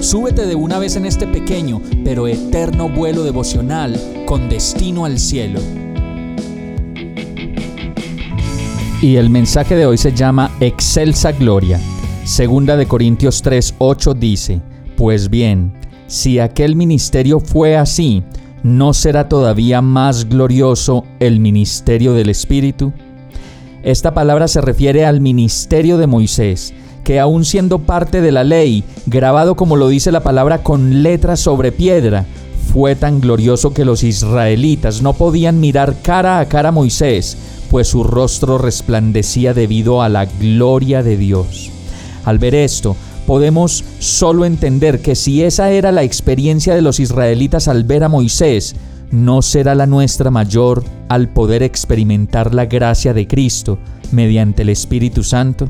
súbete de una vez en este pequeño pero eterno vuelo devocional con destino al cielo. Y el mensaje de hoy se llama Excelsa Gloria. Segunda de Corintios 3:8 dice, Pues bien, si aquel ministerio fue así, ¿no será todavía más glorioso el ministerio del Espíritu? Esta palabra se refiere al ministerio de Moisés, que aun siendo parte de la ley, grabado como lo dice la palabra con letras sobre piedra, fue tan glorioso que los israelitas no podían mirar cara a cara a Moisés, pues su rostro resplandecía debido a la gloria de Dios. Al ver esto, podemos solo entender que si esa era la experiencia de los israelitas al ver a Moisés, ¿no será la nuestra mayor al poder experimentar la gracia de Cristo mediante el Espíritu Santo?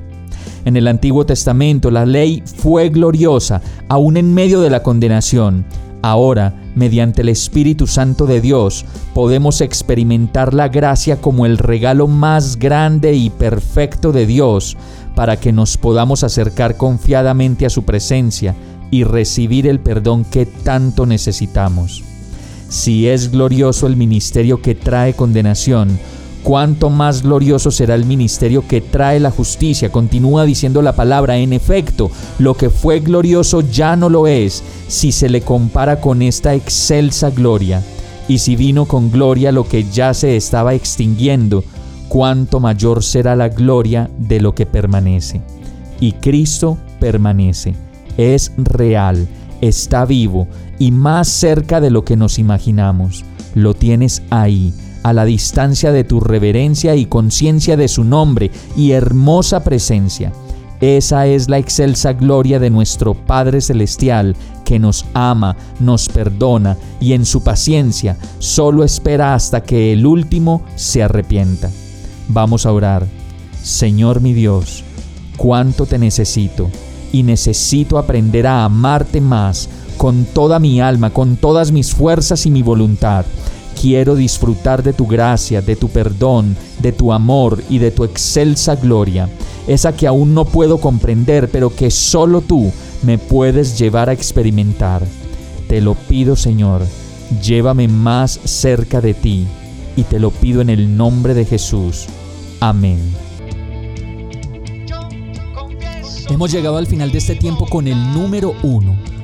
En el Antiguo Testamento la ley fue gloriosa, aún en medio de la condenación. Ahora, mediante el Espíritu Santo de Dios, podemos experimentar la gracia como el regalo más grande y perfecto de Dios para que nos podamos acercar confiadamente a su presencia y recibir el perdón que tanto necesitamos. Si es glorioso el ministerio que trae condenación, cuánto más glorioso será el ministerio que trae la justicia. Continúa diciendo la palabra, en efecto, lo que fue glorioso ya no lo es si se le compara con esta excelsa gloria. Y si vino con gloria lo que ya se estaba extinguiendo, cuánto mayor será la gloria de lo que permanece. Y Cristo permanece, es real, está vivo y más cerca de lo que nos imaginamos. Lo tienes ahí, a la distancia de tu reverencia y conciencia de su nombre y hermosa presencia. Esa es la excelsa gloria de nuestro Padre Celestial, que nos ama, nos perdona y en su paciencia solo espera hasta que el último se arrepienta. Vamos a orar. Señor mi Dios, cuánto te necesito y necesito aprender a amarte más con toda mi alma, con todas mis fuerzas y mi voluntad. Quiero disfrutar de tu gracia, de tu perdón, de tu amor y de tu excelsa gloria, esa que aún no puedo comprender, pero que solo tú me puedes llevar a experimentar. Te lo pido, Señor, llévame más cerca de ti, y te lo pido en el nombre de Jesús. Amén. Hemos llegado al final de este tiempo con el número uno.